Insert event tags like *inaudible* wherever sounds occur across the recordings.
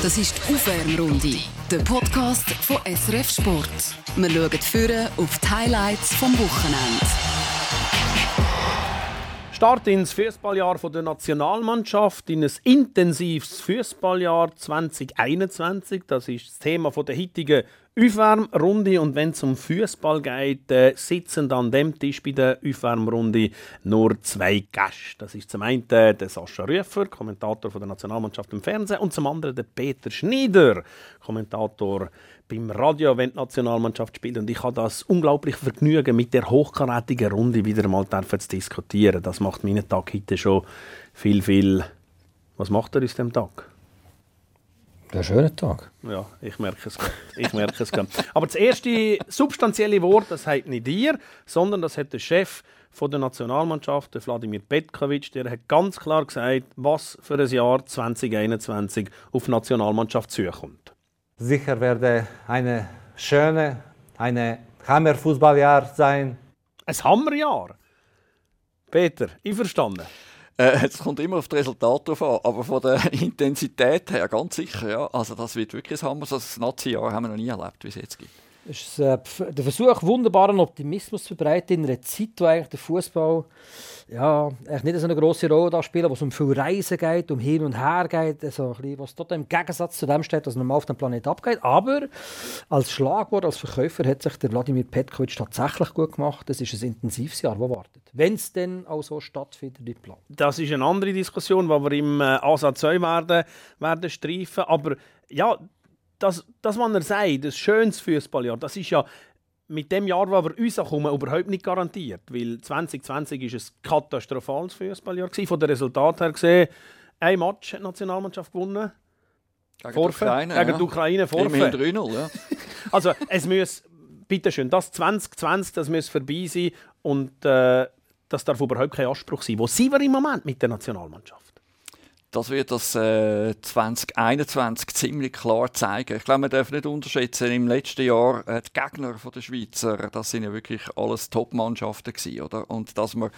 Das ist die Aufwärmrunde, der Podcast von SRF Sport. Wir schauen führen auf die Highlights vom Wochenende. Start ins Fußballjahr der Nationalmannschaft, in ein intensives Fußballjahr 2021. Das ist das Thema der heutigen Aufwärmrunde. Und wenn es um Fußball geht, äh, sitzen an dem Tisch bei der Aufwärmrunde nur zwei Gäste. Das ist zum einen der Sascha Rüffer, Kommentator der Nationalmannschaft im Fernsehen, und zum anderen der Peter Schneider, Kommentator beim Radio, wenn die Nationalmannschaft spielt. Und ich habe das unglaublich Vergnügen, mit der hochkarätigen Runde wieder mal zu diskutieren. Das macht meinen Tag heute schon viel, viel. Was macht er aus dem Tag? Ein schöner Tag. Ja, ich merke es. Ich merke es. Aber das erste substanzielle Wort, das hat nicht dir, sondern das hat der Chef von der Nationalmannschaft, der Wladimir Petkovic, der hat ganz klar gesagt, was für ein Jahr 2021 auf die Nationalmannschaft zukommt sicher werde eine schöne, eine Hammerfußballjahr sein. Ein Hammerjahr? Peter, ich verstanden. Äh, es kommt immer auf das Resultat drauf an, aber von der *laughs* Intensität her ganz sicher. Ja. Also das wird wirklich ein Hammer. Das Nazi-Jahr haben wir noch nie erlebt, wie es jetzt gibt. Es ist äh, der Versuch, wunderbaren Optimismus zu verbreiten in einer Zeit, wo eigentlich der Fußball ja, nicht so eine große Rolle da spielt, wo es um viel Reisen geht, um hin und her geht, also ein was dort im Gegensatz zu dem steht, was normal auf dem Planet abgeht. Aber als Schlagwort, als Verkäufer hat sich der Wladimir Petkovic tatsächlich gut gemacht. Es ist ein intensives Jahr, das wartet. Wenn es denn auch so stattfindet wie geplant. Das ist eine andere Diskussion, die wir im äh, Ansatz 2 werden, werden streifen. Aber ja, das, das, was er sagt, das schönes Fußballjahr, das ist ja mit dem Jahr, wo wir rauskommen, überhaupt nicht garantiert. Weil 2020 war ein katastrophales Fußballjahr. Von den Resultaten her gesehen, ein Match hat die Nationalmannschaft gewonnen. Gegen Vorfe, die Ukraine. Gegen ja. die Ukraine. Vorfe. 3-0, ja. *laughs* also, es muss, bitteschön, das 2020, das muss vorbei sein. Und äh, das darf überhaupt kein Anspruch sein. Wo sind wir im Moment mit der Nationalmannschaft? Das wird das äh, 2021 ziemlich klar zeigen. Ich glaube, man darf nicht unterschätzen, im letzten Jahr äh, die Gegner der Schweizer, das sind ja wirklich alles Top-Mannschaften oder? Und dass man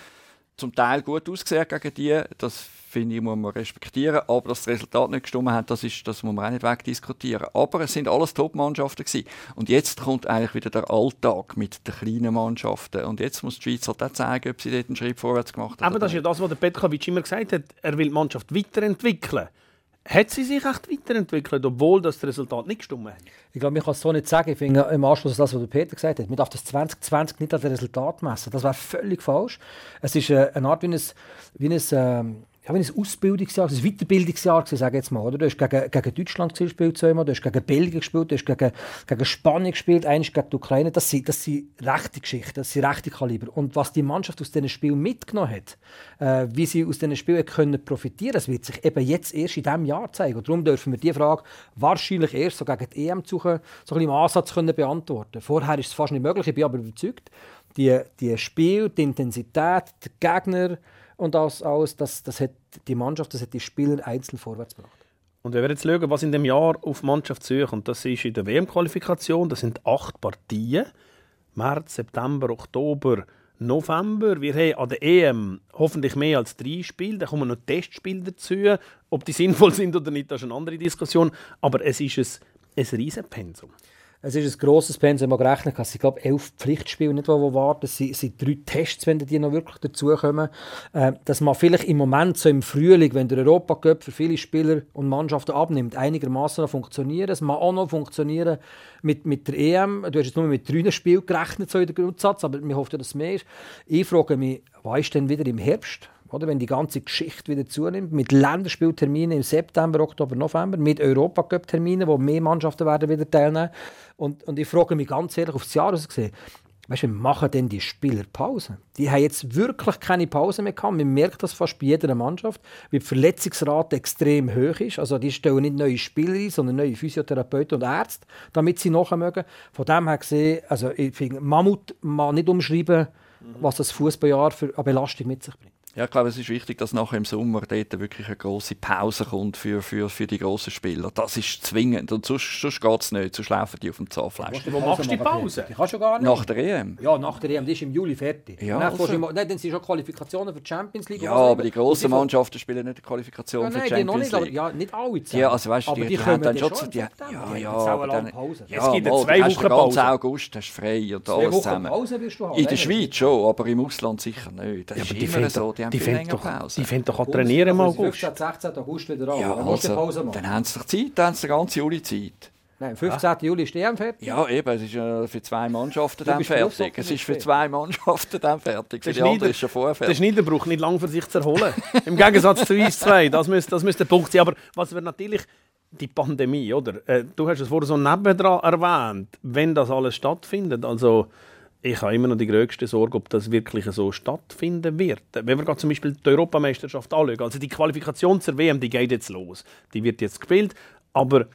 zum Teil gut ausgesehen gegen die, das finde ich, muss man respektieren. Aber dass das Resultat nicht gestimmt hat, das, ist, das muss man auch nicht wegdiskutieren. Aber es sind alles Top-Mannschaften gewesen. Und jetzt kommt eigentlich wieder der Alltag mit den kleinen Mannschaften. Und jetzt muss die Schweiz halt auch zeigen, ob sie dort einen Schritt vorwärts gemacht hat. Aber das ist ja das, was der Petkovic immer gesagt hat. Er will die Mannschaft weiterentwickeln. Hat sie sich echt weiterentwickelt, obwohl das Resultat nicht gestimmt hat? Ich glaube, ich kann es so nicht sagen. Ich finde im Anschluss an das, was Peter gesagt hat, man darf das 2020 nicht das Resultat messen. Das wäre völlig falsch. Es ist äh, eine Art wie ein, wie ein ähm, ja, wenn ein Ausbildungsjahr, ein Weiterbildungsjahr, sage jetzt mal, oder? Du hast gegen, gegen Deutschland gespielt zweimal, du hast gegen Belgien gespielt, du hast gegen, gegen Spanien gespielt, eines gegen die Ukraine. Das sind, das sind rechte Geschichten, das sind rechte Kaliber. Und was die Mannschaft aus diesen Spielen mitgenommen hat, äh, wie sie aus diesen Spielen können profitieren das wird sich eben jetzt erst in diesem Jahr zeigen. Und darum dürfen wir diese Frage wahrscheinlich erst so gegen die EM suchen, so ein bisschen im Ansatz können beantworten. Vorher ist es fast nicht möglich, ich bin aber überzeugt, die, die Spiel, die Intensität, der Gegner, und das alles, das, das hat die Mannschaft, das hat die Spieler einzeln vorwärts gebracht. Und wenn wir jetzt schauen, was in dem Jahr auf Mannschaft suchen, das ist in der WM-Qualifikation, das sind acht Partien. März, September, Oktober, November. Wir haben an der EM hoffentlich mehr als drei Spiele. Da kommen noch Testspiele dazu. Ob die sinnvoll *laughs* sind oder nicht, das ist eine andere Diskussion. Aber es ist ein, ein Riesenpensum. Es ist ein grosses Pensum, wenn man gerechnet hat. Es sind, glaube elf Pflichtspiele, nicht, die warten. Es sind, sind drei Tests, wenn die noch wirklich dazukommen. Äh, dass man vielleicht im Moment, so im Frühling, wenn der Europacup für viele Spieler und Mannschaften abnimmt, einigermaßen funktionieren. Es mag auch noch funktionieren mit, mit der EM. Du hast jetzt nur mit drei Spielen gerechnet, so in der Grundsatz, aber wir hoffen, dass es mehr ist. Ich frage mich, was ist denn wieder im Herbst? Oder wenn die ganze Geschichte wieder zunimmt, mit Länderspielterminen im September, Oktober, November, mit Europacup-Terminen, wo mehr Mannschaften werden wieder teilnehmen. Und, und ich frage mich ganz ehrlich, aufs Jahr gesehen, weißt du, wie machen denn die Spieler Pause? Die haben jetzt wirklich keine Pause mehr gehabt. Man merkt das fast bei jeder Mannschaft, wie die Verletzungsrate extrem hoch ist. Also die stellen nicht neue Spieler ein, sondern neue Physiotherapeuten und Ärzte, damit sie nachher mögen. Von dem her gesehen, also ich finde, Mammut mal nicht umschreiben, was das Fußballjahr für eine Belastung mit sich bringt. Ja, ich glaube, es ist wichtig, dass nachher im Sommer dort wirklich eine grosse Pause kommt für, für, für die grossen Spieler. Das ist zwingend. Und sonst, sonst geht es nicht, sonst laufen die auf dem Zahnfleisch. Wo machst du die Pause? Die kannst du gar nicht. Nach der EM. ja, nach der EM, die ist im Juli fertig. Ja, dann, also- im, nein, dann sind schon Qualifikationen für die Champions League. Ja, aber die grossen die- Mannschaften spielen nicht die Qualifikation Ja, für nein, die die noch Champions nicht, aber, League. ja, nicht alle zusammen. Ja, also weißt du, aber die, die, haben dann schon die, ja, ja, aber eine dann, Pause. ja, Es gibt ja mal, zwei du Wochen Pause. August hast du frei und Zwei alles Wochen zusammen. Pause wirst du haben. In der Schweiz schon, aber im Ausland sicher nicht. Das Ja, ist immer so, die haben die viel fängt länger doch, Pause. die fängt doch an Bundesliga trainieren im August. 15. 16. August wieder an. ja, dann also, Pause machen. dann haben sie doch Zeit, dann haben sie den ganzen Juli Zeit. Nein, am 15. Juli ist die EM fertig. Ja, eben, es ist äh, für zwei Mannschaften Du dann bist fertig. Es ist für nicht zwei Mannschaften dann fertig. Für Der die anderen ist schon vorher Der fertig. Schneider braucht nicht lange für sich zu erholen. *laughs* Im Gegensatz zu uns zwei. Das müsste, das müsste der Punkt sein. Aber was wir natürlich, die Pandemie, oder? Äh, du hast es vorher so nebendran erwähnt, wenn das alles stattfindet. Also, ich habe immer noch die größte Sorge, ob das wirklich so stattfinden wird. Wenn wir zum Beispiel die Europameisterschaft anschauen, also die Qualifikation zur WM, die geht jetzt los. Die wird jetzt gespielt. Aber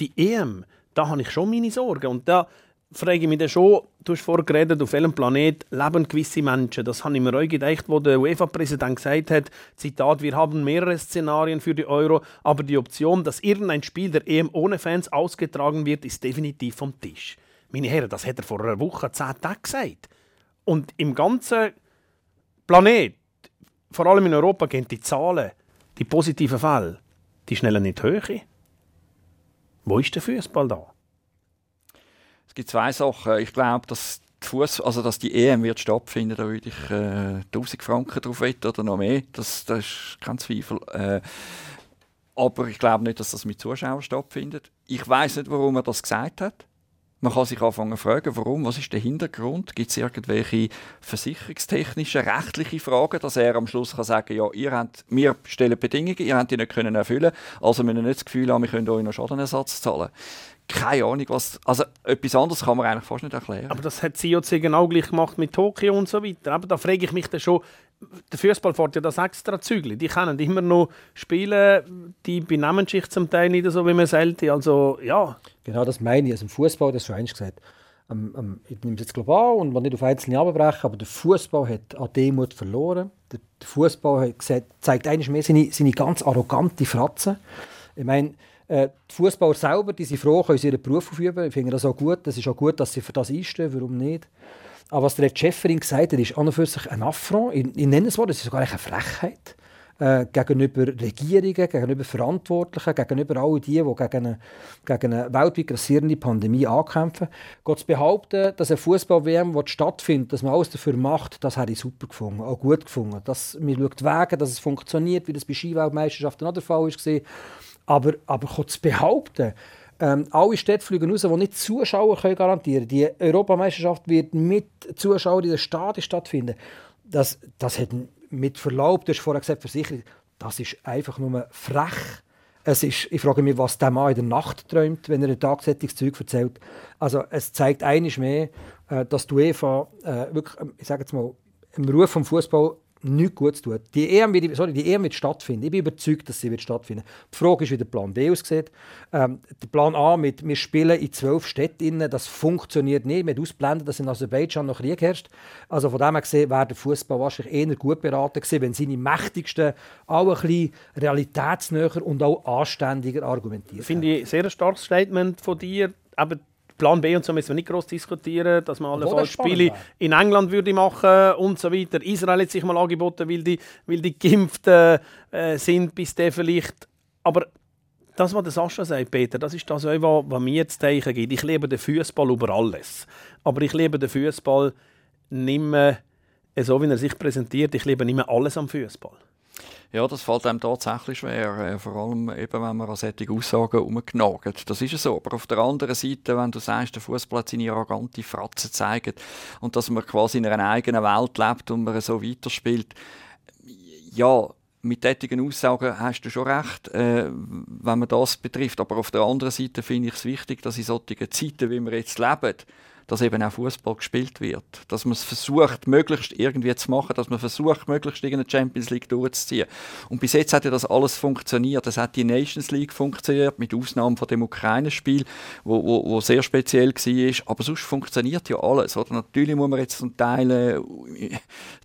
die EM, da habe ich schon meine Sorgen. Und da frage ich mich dann schon, du hast vorher geredet, auf welchem Planet leben gewisse Menschen. Das habe ich mir auch gedacht, wo der UEFA-Präsident gesagt hat, Zitat, wir haben mehrere Szenarien für die Euro, aber die Option, dass irgendein Spiel der EM ohne Fans ausgetragen wird, ist definitiv vom Tisch. Meine Herren, das hat er vor einer Woche, zehn Tagen gesagt. Und im ganzen Planet, vor allem in Europa, gehen die Zahlen, die positiven Fälle, die schnellen nicht hoch. Wo ist der Fußball da? Es gibt zwei Sachen. Ich glaube, dass die, Fuss, also dass die EM wird stattfinden, da würde ich äh, 1000 Franken drauf wetten oder noch mehr. Das, das ist kein Zweifel. Äh, aber ich glaube nicht, dass das mit Zuschauern stattfindet. Ich weiß nicht, warum er das gesagt hat. Man kann sich anfangen zu fragen, warum, was ist der Hintergrund? Gibt es irgendwelche versicherungstechnischen, rechtliche Fragen, dass er am Schluss kann sagen ja, ihr habt, wir stellen Bedingungen, ihr habt die nicht können erfüllen, also müssen nicht das Gefühl haben, wir können euch noch Schadenersatz zahlen. Keine Ahnung, was, also etwas anderes kann man eigentlich fast nicht erklären. Aber das hat COC genau gleich gemacht mit Tokio und so weiter. Aber da frage ich mich dann schon, der Fußball fährt ja das extra Zügel. Die können immer noch spielen, die benehmen sich zum Teil nicht so, wie man sollte. Also, ja. Genau das meine ich. Also im Fußball, das schon eins gesagt. Ähm, ähm, ich nehme es jetzt global und will nicht auf Einzelne abbrechen, aber der Fußball hat an Demut verloren. Der, der Fußball hat gesagt, zeigt eigentlich mehr seine, seine ganz arrogante Fratze. Ich meine, äh, die Fußballer selber, die sind froh, können sie ihren Beruf aufüben. Ich finde das auch gut. Das ist auch gut, dass sie für das einstehen. Warum nicht? Aber was der Schäferin gesagt hat, ist an und für sich ein Affront. Ich, ich nenne es mal, das ist sogar eine Frechheit äh, gegenüber Regierungen, gegenüber Verantwortlichen, gegenüber all die, die gegen eine, gegen eine weltweit grassierende Pandemie ankämpfen. Gott zu behaupten, dass eine Fußball-WM stattfindet, dass man alles dafür macht, das habe ich super gefunden, auch gut gefunden. Dass man schaut Wege, dass es funktioniert, wie das bei Skiweltmeisterschaften auch der Fall war. Aber, aber zu behaupten, ähm, alle Städte fliegen raus, die nicht Zuschauer können garantieren können. Die Europameisterschaft wird mit Zuschauern in den Stadien stattfinden. Das, das hat mit Verlaub, du hast vorher gesagt, Versicherung, das ist einfach nur frech. Es ist, ich frage mich, was der Mann in der Nacht träumt, wenn er ein tagsätzliches erzählt. Also es zeigt eines mehr, äh, dass die UEFA äh, wirklich, ähm, ich sage jetzt mal, im Ruf vom Fußball nichts Gutes tut. Die EM, wird, sorry, die EM wird stattfinden. Ich bin überzeugt, dass sie wird stattfinden. Die Frage ist, wie der Plan B aussieht. Ähm, der Plan A mit «Wir spielen in zwölf Städten», das funktioniert nicht. Wir haben ausblendet, dass in Aserbaidschan noch Krieg herrscht. Also von dem her gesehen wäre der Fußball wahrscheinlich eher gut beraten gewesen, wenn seine Mächtigsten auch ein bisschen realitätsnäher und auch anständiger argumentieren. Finde ich ein sehr starkes Statement von dir. Aber Plan B und so müssen wir nicht groß diskutieren, dass man allenfalls spannend Spiele in England würde machen und so weiter. Israel hat sich mal angeboten, weil die, weil die geimpft äh, sind, bis der vielleicht. Aber das, was der Sascha sagt, Peter, das ist das, was, was mir jetzt Zeichen gibt. Ich liebe den Fußball über alles. Aber ich liebe den Fußball nicht mehr so, wie er sich präsentiert. Ich liebe nicht mehr alles am Fußball. Ja, das fällt einem tatsächlich schwer, äh, vor allem eben, wenn man an solche Aussagen umgenagt. Das ist ja so. Aber auf der anderen Seite, wenn du sagst, der Fußball hat seine arrogante Fratze zeigt und dass man quasi in einer eigenen Welt lebt und man so weiterspielt, ja, mit solchen Aussagen hast du schon recht, äh, wenn man das betrifft. Aber auf der anderen Seite finde ich es wichtig, dass in solchen Zeiten, wie wir jetzt leben, dass eben auch Fußball gespielt wird. Dass man es versucht, möglichst irgendwie zu machen, dass man versucht, möglichst irgendeine Champions League durchzuziehen. Und bis jetzt hat ja das alles funktioniert. Das hat die Nations League funktioniert, mit Ausnahme von dem Ukraine-Spiel, wo, wo, wo, sehr speziell war. Aber sonst funktioniert ja alles. Oder? Natürlich muss man jetzt zum Teil äh,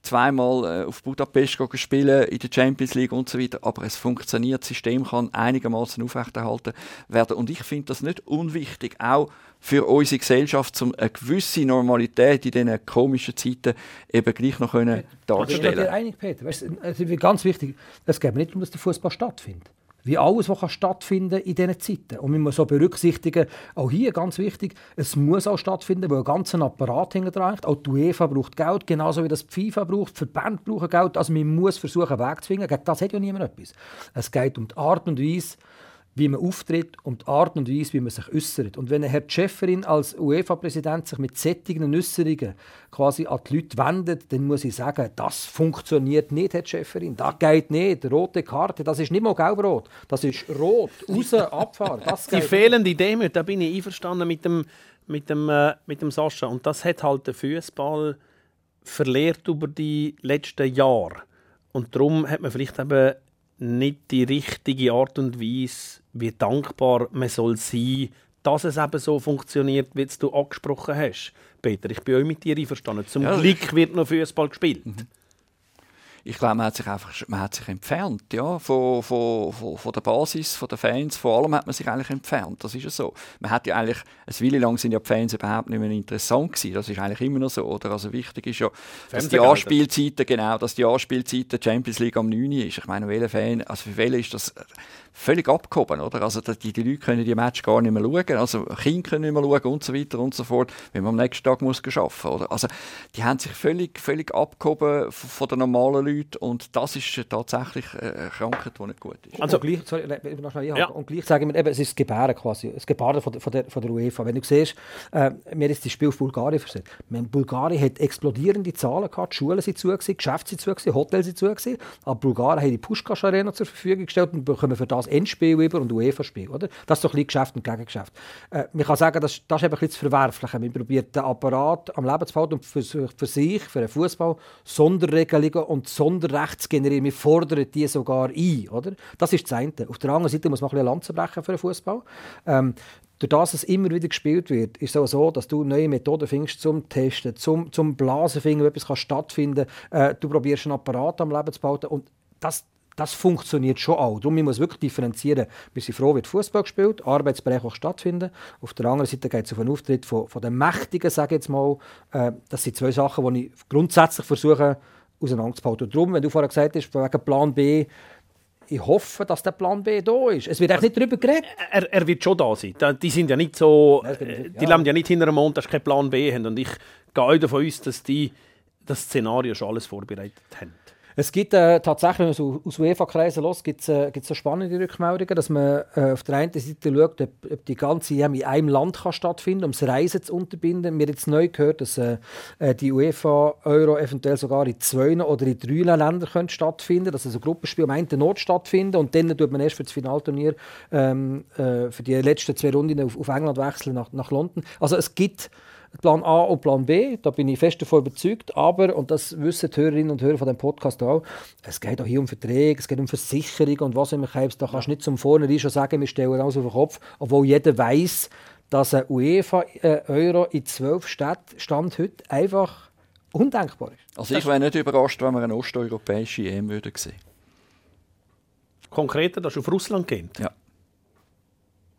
zweimal äh, auf Budapest spielen in der Champions League und so weiter. Aber es funktioniert. Das System kann einigermaßen aufrechterhalten werden. Und ich finde das nicht unwichtig. Auch für unsere Gesellschaft, um eine gewisse Normalität in diesen komischen Zeiten eben gleich noch können darzustellen. Ich bin einig, Peter. Weißt, es ist ganz wichtig, es geht nicht darum, dass der Fußball stattfindet. Wie alles, was stattfinden kann in diesen Zeiten. Und man muss so berücksichtigen, auch hier ganz wichtig, es muss auch stattfinden, weil ein ganzer Apparat dran Auch die UEFA braucht Geld, genauso wie das die FIFA braucht, die Verbände brauchen Geld. Also man muss versuchen, einen Weg zu finden. Gegen das hat ja niemand etwas. Es geht um die Art und Weise, wie man auftritt und die Art und Weise, wie man sich äußert. Und wenn Herr Schäferin als UEFA-Präsident sich mit sättigen Äußerungen quasi an die Leute wendet, dann muss ich sagen, das funktioniert nicht, Herr Schäferin. Das geht nicht. Rote Karte, das ist nicht mal gelb-rot. Das ist rot, raus, abfahren. Das Die fehlende Demut, da bin ich einverstanden mit dem, mit dem, äh, mit dem Sascha. Und das hat halt der Fußball verlehrt über die letzten Jahre. Und darum hat man vielleicht eben nicht die richtige Art und Weise, wie dankbar man soll sein dass es eben so funktioniert, wie du angesprochen hast. Peter, ich bin auch mit dir einverstanden. Zum ja. Glück wird noch Fußball gespielt. Mhm ich glaube, man hat sich einfach man hat sich entfernt, ja, von, von, von, von, der Basis, von den Fans, vor allem hat man sich eigentlich entfernt, das ist ja so. Man hat ja eigentlich, eine Weile lang sind ja die Fans überhaupt nicht mehr interessant gewesen, das ist eigentlich immer noch so, oder? Also wichtig ist ja, dass die Anspielzeiten, genau, dass die Anspielzeiten der Champions League am 9. ist. Ich meine, welcher Fan, also für welche ist das völlig abgehoben, oder? Also die, die Leute können die Match gar nicht mehr schauen, also Kinder können nicht mehr schauen und so weiter und so fort, wenn man am nächsten Tag muss arbeiten, oder? Also die haben sich völlig, völlig abgehoben von den normalen Leuten und das ist tatsächlich eine Krankheit, die nicht gut ist. Also gleich, sorry, noch schnell ja. und gleich sagen wir eben, es ist das Gebären quasi, das Gebären von der, von der, von der UEFA. Wenn du siehst, äh, mir ist das Spiel auf Bulgarien versetzt. Bulgarien hat explodierende Zahlen gehabt, die Schulen sind zu, Geschäfte sind zu, Hotels sind zu, aber Bulgarien hat die Pushkash Arena zur Verfügung gestellt und bekommen für das Endspiel über und UEFA-Spiel. Oder? Das ist doch ein Geschäft und Gegengeschäft. Äh, man kann sagen, das, das ist eben ein bisschen. Man probiert den Apparat am Leben zu halten und für, für sich, für den Fußball, Sonderregelungen und Sonderrechte zu generieren. Wir fordern die sogar ein. Oder? Das ist das eine. Auf der anderen Seite muss man ein bisschen Lanze brechen für den Fußball. Ähm, durch das es immer wieder gespielt wird, ist es so, dass du neue Methoden findest zum Testen, zum, zum Blasen finden, wo etwas kann stattfinden kann. Äh, du probierst einen Apparat am Leben zu bauen und das, das funktioniert schon auch. Darum muss man wirklich differenzieren. Wir sind froh, wird Fußball gespielt, Arbeitsbereich auch stattfinden. Auf der anderen Seite geht es auf einen Auftritt von, von den Mächtigen, sage ich jetzt mal. Äh, das sind zwei Sachen, die ich grundsätzlich versuche auseinanderzubauen. Und darum, wenn du vorher gesagt hast, wegen Plan B, ich hoffe, dass der Plan B da ist. Es wird eigentlich nicht darüber geredet. Er, er, wird schon da sein. Die sind ja nicht so, Nein, die ja. leben ja nicht hinter einem Mond, dass sie keinen Plan B haben. Und ich gehe davon aus, dass die das Szenario schon alles vorbereitet haben. Es gibt äh, tatsächlich, wenn man so aus UEFA-Kreisen los, gibt es äh, so spannende Rückmeldungen, dass man äh, auf der einen Seite schaut, ob, ob die ganze EM in einem Land kann stattfinden um das Reisen zu unterbinden. Wir haben jetzt neu gehört, dass äh, äh, die UEFA-Euro eventuell sogar in zwei oder in drei Ländern können stattfinden dass also Gruppenspiele am einen Ort stattfinden und dann tut man erst für das Finalturnier ähm, äh, für die letzten zwei Runden auf, auf England wechseln nach, nach London. Also es gibt Plan A und Plan B, da bin ich fest davon überzeugt. Aber, und das wissen die Hörerinnen und Hörer von dem Podcast auch, es geht auch hier um Verträge, es geht um Versicherung und was immer. Da kannst du nicht zum Vornherein schon sagen, wir stellen alles auf den Kopf, obwohl jeder weiß, dass ein UEFA-Euro in zwölf Städten Stand heute einfach undenkbar ist. Also ich wäre nicht überrascht, wenn wir eine osteuropäische EM würden sehen. Konkreter, dass es auf Russland geht? Ja.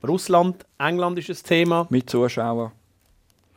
Russland, England ist ein Thema. Mit Zuschauern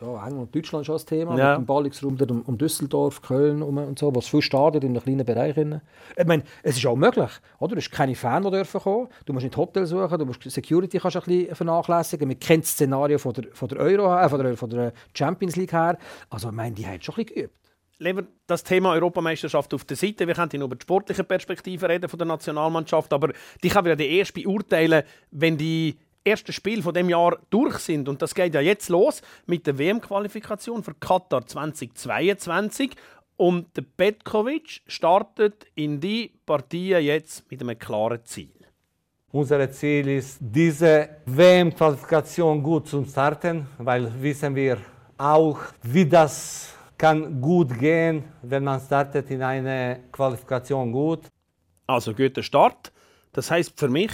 ja, England und Deutschland schon das Thema, ja. mit dem Ballungsraum um, um Düsseldorf, Köln um, und so, was viel startet in einem kleinen Bereich. Ich meine, es ist auch möglich, oder? Du hast keine Fans, die dürfen kommen, du musst nicht Hotel suchen, du musst Security kannst ein bisschen vernachlässigen, man kennt das Szenario von der, von der Euro, äh, von, der, von der Champions League her, also ich meine, die haben schon ein bisschen geübt. Lieber das Thema Europameisterschaft auf der Seite. Wir können nur über die sportliche Perspektive reden von der Nationalmannschaft, aber die kann wieder die erste beurteilen, wenn die ersten Spiel von dem Jahr durch sind. Und das geht ja jetzt los mit der WM-Qualifikation für Katar 2022. Und der Petkovic startet in die Partie jetzt mit einem klaren Ziel. Unser Ziel ist, diese WM-Qualifikation gut zu starten, weil wissen wir, auch, wie das kann gut gehen, wenn man startet in eine Qualifikation gut. Also guter Start. Das heißt für mich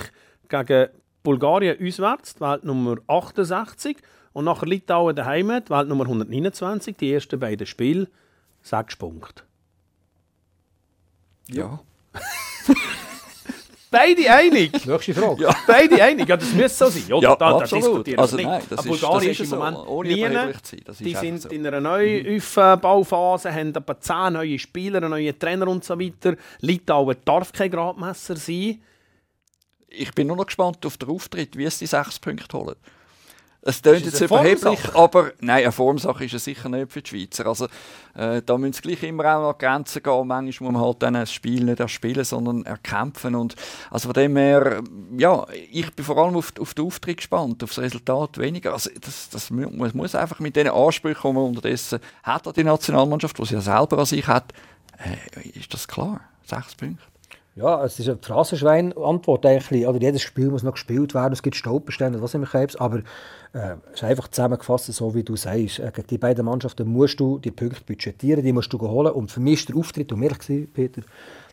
gegen Bulgarien auswärts, die Welt Nummer 68 und nachher Litauen daheim, die Welt Nummer 129, die ersten beiden Spiele, sechs Punkte. Ja. *laughs* Beide einig. *laughs* Nächste Frage. Ja. Beide einig. Ja, das müsste so sein. Oder? Ja, da, da diskutieren Also nicht. nein, das Aber ist- Bulgarien ist ist im so. Moment Ohne überheblich zu sein. Das Die sind so. in einer neuen Aufbauphase, haben etwa 10 neue Spieler, einen neuen Trainer und so weiter. Litauen darf kein Gradmesser sein. Ich bin nur noch gespannt auf den Auftritt, wie es die sechs Punkte holen. Es tönt es jetzt überheblich, Formsache? aber nein, eine Formsache ist es sicher nicht für die Schweizer. Also, äh, da müssen es gleich immer auch noch Grenzen gehen. Manchmal muss man halt dann ein Spiel nicht erspielen, sondern erkämpfen. Und, also von dem her, ja, ich bin vor allem auf, auf den Auftritt gespannt, auf das Resultat weniger. Also das, das muss, muss einfach mit den Ansprüchen, die man unterdessen hat an die Nationalmannschaft, die sie ja selber an sich hat, äh, ist das klar. Sechs Punkte. Ja, es ist eine Phrasenschwein-Antwort eigentlich. Oder jedes Spiel muss noch gespielt werden, es gibt Stolperstände, was immer Krebs. Aber äh, es ist einfach zusammengefasst, so wie du sagst. Äh, gegen die beiden Mannschaften musst du die Punkte budgetieren, die musst du holen. Und für mich ist der Auftritt, um ehrlich zu Peter,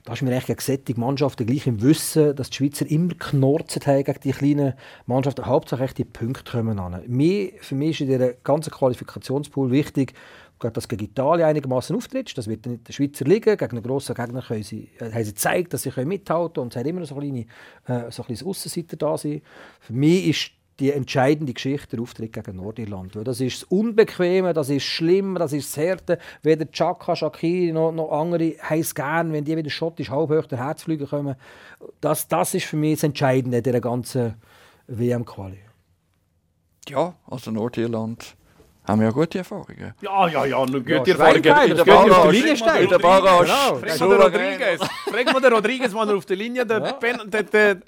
da ist mir echt gegen solche Mannschaften gleich im Wissen, dass die Schweizer immer geknorzt haben gegen die kleinen Mannschaften. Hauptsache echt die Punkte kommen an. Für mich ist in dieser ganzen Qualifikationspool wichtig, dass gegen Italien einigermaßen auftritt. Das wird nicht der Schweizer liegen. Gegen einen grossen Gegner können sie, äh, haben sie gezeigt, dass sie können mithalten können. Und es hat immer so, kleine, äh, so ein Aussenseiter da sein. Für mich ist die entscheidende Geschichte der Auftritt gegen Nordirland. Weil das ist das Unbequeme, das ist schlimm, das ist das Härte. Weder Chaka, Shakiri noch, noch andere es gern, wenn die wieder schottisch halb hoch der Herzflüge kommen. Das, das ist für mich das Entscheidende dieser ganzen WM-Quali. Ja, also Nordirland haben wir ja gute Erfahrungen. Ja, ja, ja, nur gute Schwein Erfahrungen. geil, In der geht auf Barrage. die Linie steigt. In der Barrage. Genau. Frag mal den. Rodriguez. Frag mal den Rodriguez, wenn er auf der Linie der Ben, der, der, der,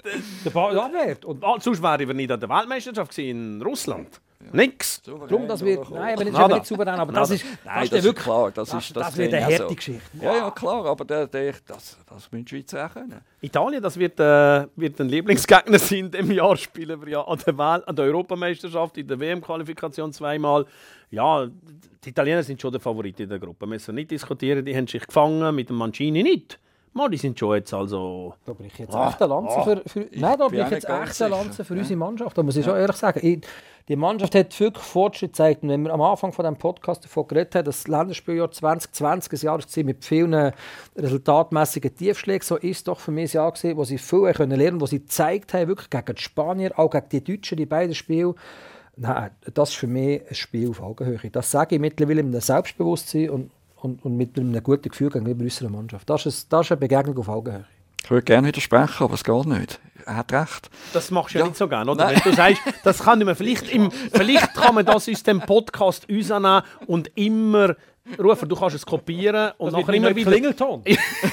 Der Ball abwehrt. Und Ah, sonst wäre ich nicht an der Weltmeisterschaft in Russland. Nix. Darum, das wird, nein, aber nicht, Nada. nicht souverän, aber das ist, Nein, ist das ist wirklich, klar. Das, das, ist, das, das wird eine harte so. Geschichte. Ja, ja, klar, aber der, der, das, das müssen die Schweizer auch können. Italien, das wird, äh, wird ein Lieblingsgegner *laughs* sein. In diesem Jahr spielen wir ja an der, Wel an der Europameisterschaft, in der WM-Qualifikation zweimal. Ja, die Italiener sind schon der Favorit in der Gruppe. Wir müssen nicht diskutieren, die haben sich gefangen, mit dem Mancini nicht. Mal, die sind schon jetzt also... Da bricht ich jetzt Ah, echt eine Lanze für, für, nein, da bin ich jetzt nicht ganz echt eine sicher. Lanze für unsere Mannschaft. Da muss ich schon ehrlich sagen. Ich, die Mannschaft hat wirklich Fortschritt gezeigt. Und wenn wir am Anfang von diesem Podcast davon geredet haben, dass das Länderspieljahr 2020 ein Jahr war mit vielen resultatmäßigen Tiefschlägen, so ist es doch für mich ein Jahr gewesen, wo sie viel haben können lernen, wo sie gezeigt haben, wirklich gegen die Spanier, auch gegen die Deutschen, die beiden Spiele. Nein, das ist für mich ein Spiel auf Augenhöhe. Das sage ich mittlerweile mit einem Selbstbewusstsein und, und, und mit einem guten Gefühl gegenüber unserer Mannschaft. Das ist, das ist eine Begegnung auf Augenhöhe. Ich würde gerne widersprechen, aber es geht nicht. Er hat recht. Das machst du ja, Ja. nicht so gerne, oder? Nein. Wenn du sagst, *laughs* das kann man vielleicht, im, vielleicht kann man das aus dem Podcast rausnehmen und immer rufen, du kannst es kopieren und nachher immer wieder, Klingelton.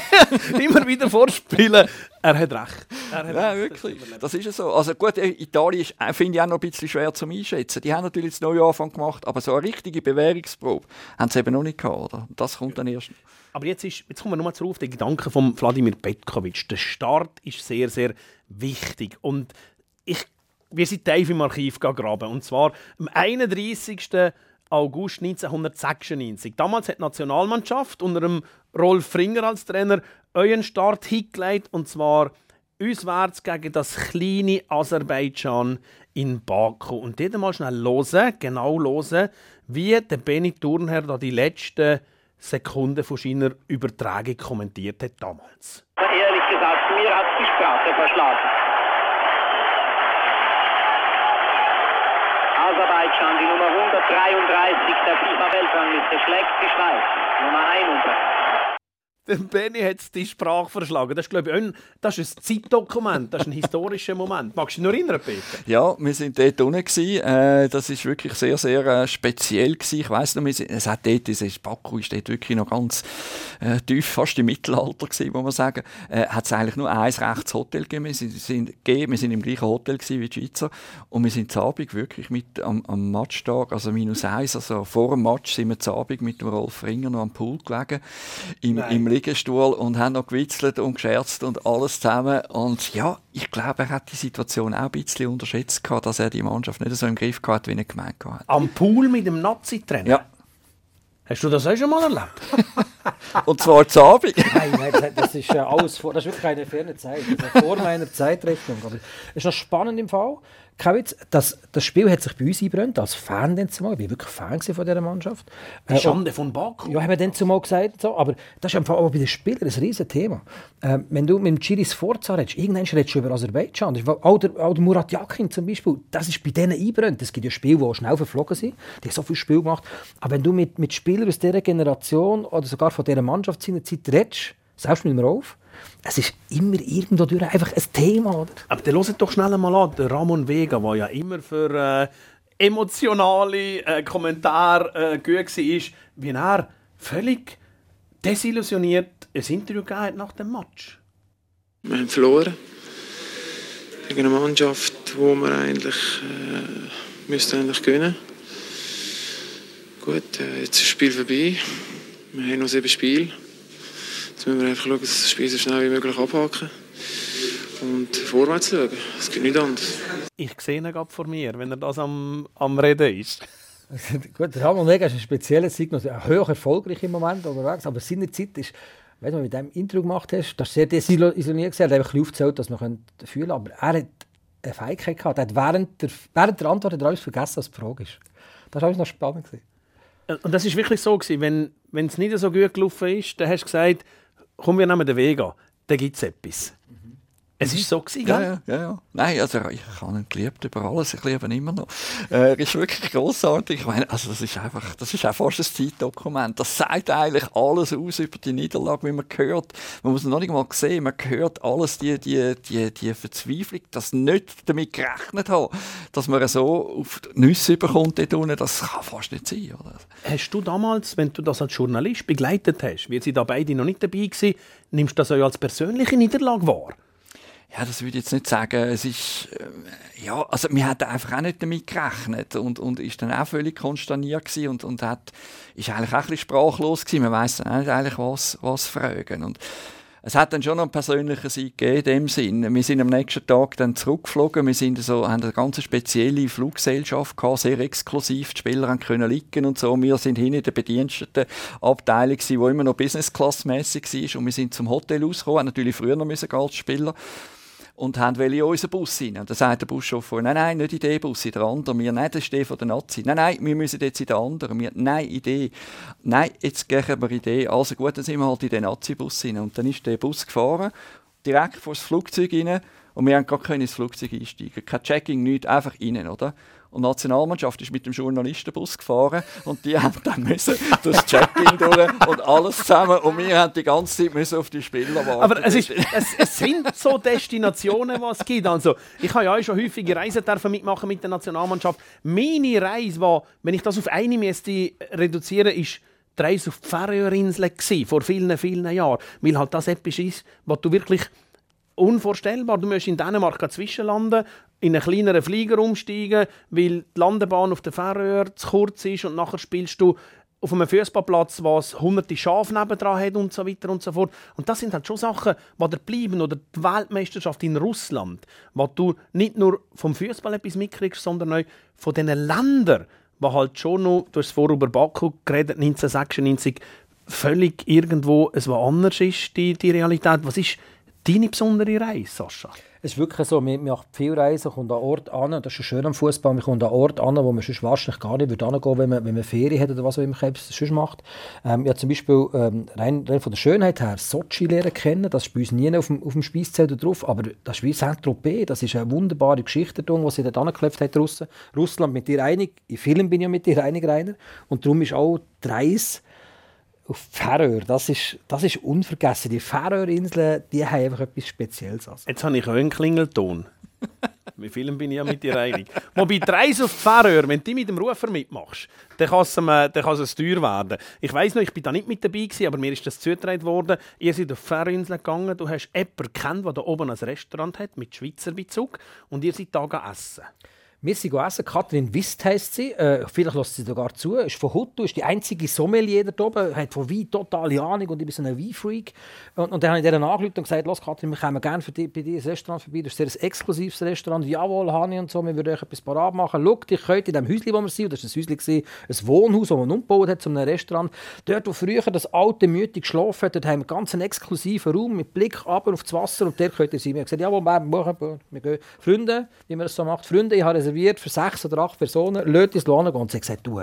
*laughs* immer wieder vorspielen. Er hat recht. Er hat Ja, recht. wirklich. Das ist ja so. Also gut, äh, Italien ist, äh, finde ich auch noch ein bisschen schwer zum Einschätzen. Die haben natürlich das neue Anfang gemacht, aber so eine richtige Bewährungsprobe haben sie eben noch nicht gehabt, oder? Das kommt dann erst. Aber jetzt, ist, jetzt kommen wir nochmal zurück auf den Gedanken von Wladimir Petkovic. Der Start ist sehr, sehr wichtig. Und ich, wir sind tief im Archiv graben. Und zwar am 31. August 1996. Damals hat die Nationalmannschaft unter dem Rolf Fringer als Trainer euren Start hingelegt. Und zwar auswärts gegen das kleine Aserbaidschan in Baku. Und dort mal schnell hören, genau hören, wie der Benny Thurnherr da die letzten Sekunden von seiner Übertragung kommentiert hat damals. Ehrlich gesagt, mir hat die Sprache verschlagen. Aserbaidschan, die Nummer 133 der FIFA-Weltrangliste, schlägt die Schweiz. Nummer 31. Der Benny hat die Sprache verschlagen. Das ist, glaube ich, ein, das ist ein Zeitdokument, das ist ein historischer Moment. Magst du dich noch erinnern, Peter? Ja, wir sind dort unten gewesen. Äh, das ist wirklich sehr, sehr äh, speziell gewesen. Ich weiss noch, sind, es hat dort, dieses Baku ist dort wirklich noch ganz äh, tief, fast im Mittelalter gewesen, muss man sagen. Hat es eigentlich nur ein rechtes Hotel gegeben. Wir sind, sind, gegeben. wir sind im gleichen Hotel gewesen wie die Schweizer. Und wir sind Abend wirklich mit am, am Matchtag, also minus eins, also vor dem Match sind wir Abend mit dem Rolf Ringer noch am Pool gelegen. Im, im Liegestuhl und haben noch gewitzelt und gescherzt und alles zusammen. Und ja, ich glaube, er hat die Situation auch ein bisschen unterschätzt, gehabt, dass er die Mannschaft nicht so im Griff hat, wie er gemeint hat. Am Pool mit dem Nazi-Trainer? Ja. Hast du das auch schon mal erlebt? *laughs* Und zwar zu Abend. Nein, nein, das- das ist äh, alles vor, das ist wirklich eine ferne Zeit. Das ist vor meiner Zeitrechnung. Aber es ist noch spannend im Fall. Kein Witz, das, das Spiel hat sich bei uns eingebrannt, als Fan dann zumal. Ich war wirklich Fan von dieser Mannschaft. Die Äh, Schande von Baku. Ja, haben wir dann zumal gesagt. So. Aber das ist einfach auch bei den Spielern ein riesen Thema. Ähm, wenn du mit dem Ciri Sforza redest, irgendwann redest du über Aserbaidschan. Das ist, auch, der, auch der Murat Yakin zum Beispiel, das ist bei denen eingebrannt. Es gibt ja Spiele, die schnell verflogen sind. Die haben so viel Spiel gemacht. Aber wenn du mit, mit Spielern aus dieser Generation oder sogar von dieser Mannschaft seiner Zeit redest, selbst mit dem Rolf, es ist immer irgendwo durch einfach ein Thema. Oder? Aber dann hört doch schnell mal an, der Ramon Vega, der ja immer für äh, emotionale äh, Kommentare äh, gut war, wie er völlig desillusioniert ein Interview gegeben hat nach dem Match. Wir haben verloren. Gegen eine Mannschaft, wo wir eigentlich, äh, müssten eigentlich gewinnen Gut, äh, jetzt ist das Spiel vorbei. Wir haben noch sieben Spiele. Jetzt müssen wir einfach schauen, dass wir das Spiel so schnell wie möglich abhaken und vorwärts schauen. Es geht nicht anders. Ich sehe ihn gerade vor mir, wenn er das am, am Reden ist. *laughs* Gut, der Ramon Vega ist ein spezieller Signal, hoch erfolgreich im Moment unterwegs, aber seine Zeit ist, wenn du mit dem Intro gemacht hast, das ist sehr desillusioniert gewesen, er hat einfach ein bisschen aufgezählt, dass man fühlen aber er hat eine Fähigkeit gehabt, er hat während der, während der Antwort hat er alles vergessen, was die Frage ist. Das war alles noch spannend. Gewesen. Und das ist wirklich so gewesen, wenn wenn es nicht so gut gelaufen ist, dann hast du gesagt, komm, wir nehmen den Vega, dann gibt es etwas. Es ist so gewesen, Ja, ja, ja, ja. Nein, also ich habe ihn geliebt über alles, ich liebe ihn immer noch. Äh, er ist wirklich großartig. Ich meine, also das ist einfach, das ist auch fast ein Zeitdokument. Das sagt eigentlich alles aus über die Niederlage, wie man hört. Man muss noch nicht mal sehen, man hört alles, die, die, die, die Verzweiflung, dass nicht damit gerechnet haben, dass man so auf die Nüsse bekommt dort unten, das kann fast nicht sein, oder? Hast du damals, wenn du das als Journalist begleitet hast, wie sie da beide noch nicht dabei waren, nimmst du das auch als persönliche Niederlage wahr? Ja, das würde ich jetzt nicht sagen. Es ist, äh, ja, also wir hatten einfach auch nicht damit gerechnet und, und ist dann auch völlig konsterniert und, und hat, ist eigentlich auch ein bisschen sprachlos gewesen. Man weiss dann auch nicht eigentlich, was, was fragen. Und es hat dann schon noch einen persönlichen Sieg gegeben in dem Sinn. Wir sind am nächsten Tag dann zurückgeflogen. Wir sind so, haben eine ganz spezielle Fluggesellschaft gehabt, sehr exklusiv. Die Spieler haben können liegen und so. Wir sind hinten in der Bedienstetenabteilung gewesen, die immer noch Business Class mäßig war. Und wir sind zum Hotel rausgekommen, haben natürlich früher noch müssen als Spieler und haben wollen in unseren Bus rein. Und dann sagt der Buschauffeur, nein, nein, nicht in den Bus, in den anderen. Wir, nein, das ist der von der Nazi. Nein, nein, wir müssen jetzt in den anderen. Wir, nein, Idee. Nein, jetzt gehen wir in den. Also gut, dann sind wir halt in den Nazi-Bus rein. Und dann ist der Bus gefahren, direkt vor das Flugzeug rein. Und wir haben gar können ins Flugzeug einsteigen. Kein Checking, nichts, einfach rein, oder? Und die Nationalmannschaft ist mit dem Journalistenbus gefahren und die *laughs* haben dann müssen das Checking durch und alles zusammen und wir haben die ganze Zeit müssen auf die Spieler warten. Aber es, ist, es, es sind so Destinationen, die es gibt. Also, ich habe ja schon häufige Reisen mitmachen mit der Nationalmannschaft. Meine Reise war, wenn ich das auf eine müsste reduzieren, ist die Reise auf die Färöerinsel gewesen, vor vielen, vielen Jahren. Weil halt das etwas ist, was du wirklich unvorstellbar. Du musst in Dänemark zwischenlanden, in einen kleineren Flieger umsteigen, weil die Landebahn auf der Färöer zu kurz ist und nachher spielst du auf einem Fußballplatz, was hunderte Schafe nebendran hat und so weiter und so fort. Und das sind halt schon Sachen, die da bleiben. Oder die Weltmeisterschaft in Russland, wo du nicht nur vom Fußball etwas mitkriegst, sondern auch von diesen Ländern, die halt schon noch, du hast vorher über Baku geredet, 1996, völlig irgendwo es was anders ist, die, die Realität. Was ist deine besondere Reise, Sascha? Es ist wirklich so, man macht viel Reisen, kommt an Ort an, das ist schön am Fußball, man kommt an Ort an, wo man sonst wahrscheinlich gar nicht würde hingehen, wenn man, wenn man Ferien hat oder was auch immer man sonst macht. Ähm, habe zum Beispiel ähm, rein, rein von der Schönheit her Sochi lernen kennen, das ist bei uns nie auf dem, dem Speiszelt drauf, aber das ist wie Saint-Tropez, das ist eine wunderbare Geschichte, die sie dort angeklebt hat, Russen. Russland mit dir einig, in Filmen bin ich ja mit dir einig, Rainer, und darum ist auch die Reise auf Färöer, das ist, das ist unvergessen. Die Färöerinseln, die haben einfach etwas Spezielles. Also. Jetzt habe ich auch einen Klingelton. *laughs* Wie vielen bin ich ja mit dir einig. Wobei die Reise auf die Färöer, wenn du mit dem Rufer mitmachst, dann kann es, dann kann es teuer werden. Ich weiss noch, ich bin da nicht mit dabei gewesen, aber mir ist das zugetragen worden. Ihr seid auf die Färöerinseln gegangen, du hast jemanden kennt, der da oben ein Restaurant hat mit Schweizer Bezug und ihr seid da essen. Wir sind essen. Kathrin Wist heisst sie. Äh, vielleicht lässt sie sogar zu. Ist von Hutto, ist die einzige Sommelier da oben. Hat von Wein totale Ahnung und ich bin so ein Weinfreak. Und, und dann habe ich deren angerufen und gesagt, los Kathrin, wir kommen gerne für die, bei dir ins Restaurant vorbei. Das ist ein sehr exklusives Restaurant. Jawohl, Hani und so. Wir würden euch etwas parat machen. Schaut, ich könnt in dem Häuschen, wo wir sind, das war ein Häuschen, ein Wohnhaus, das man umgebaut hat zu einem Restaurant. Dort, wo früher das alte Mütig geschlafen hat, dort haben wir ganz einen exklusiven Raum mit Blick ab auf das Wasser und der könnt ihr sein. Wir haben gesagt, jawohl, wir, wir gehen. Freunde, wie man das so macht. Freunde, ich habe reserviert für sechs oder acht Personen, Leute ins Lohn und sie gesagt, du,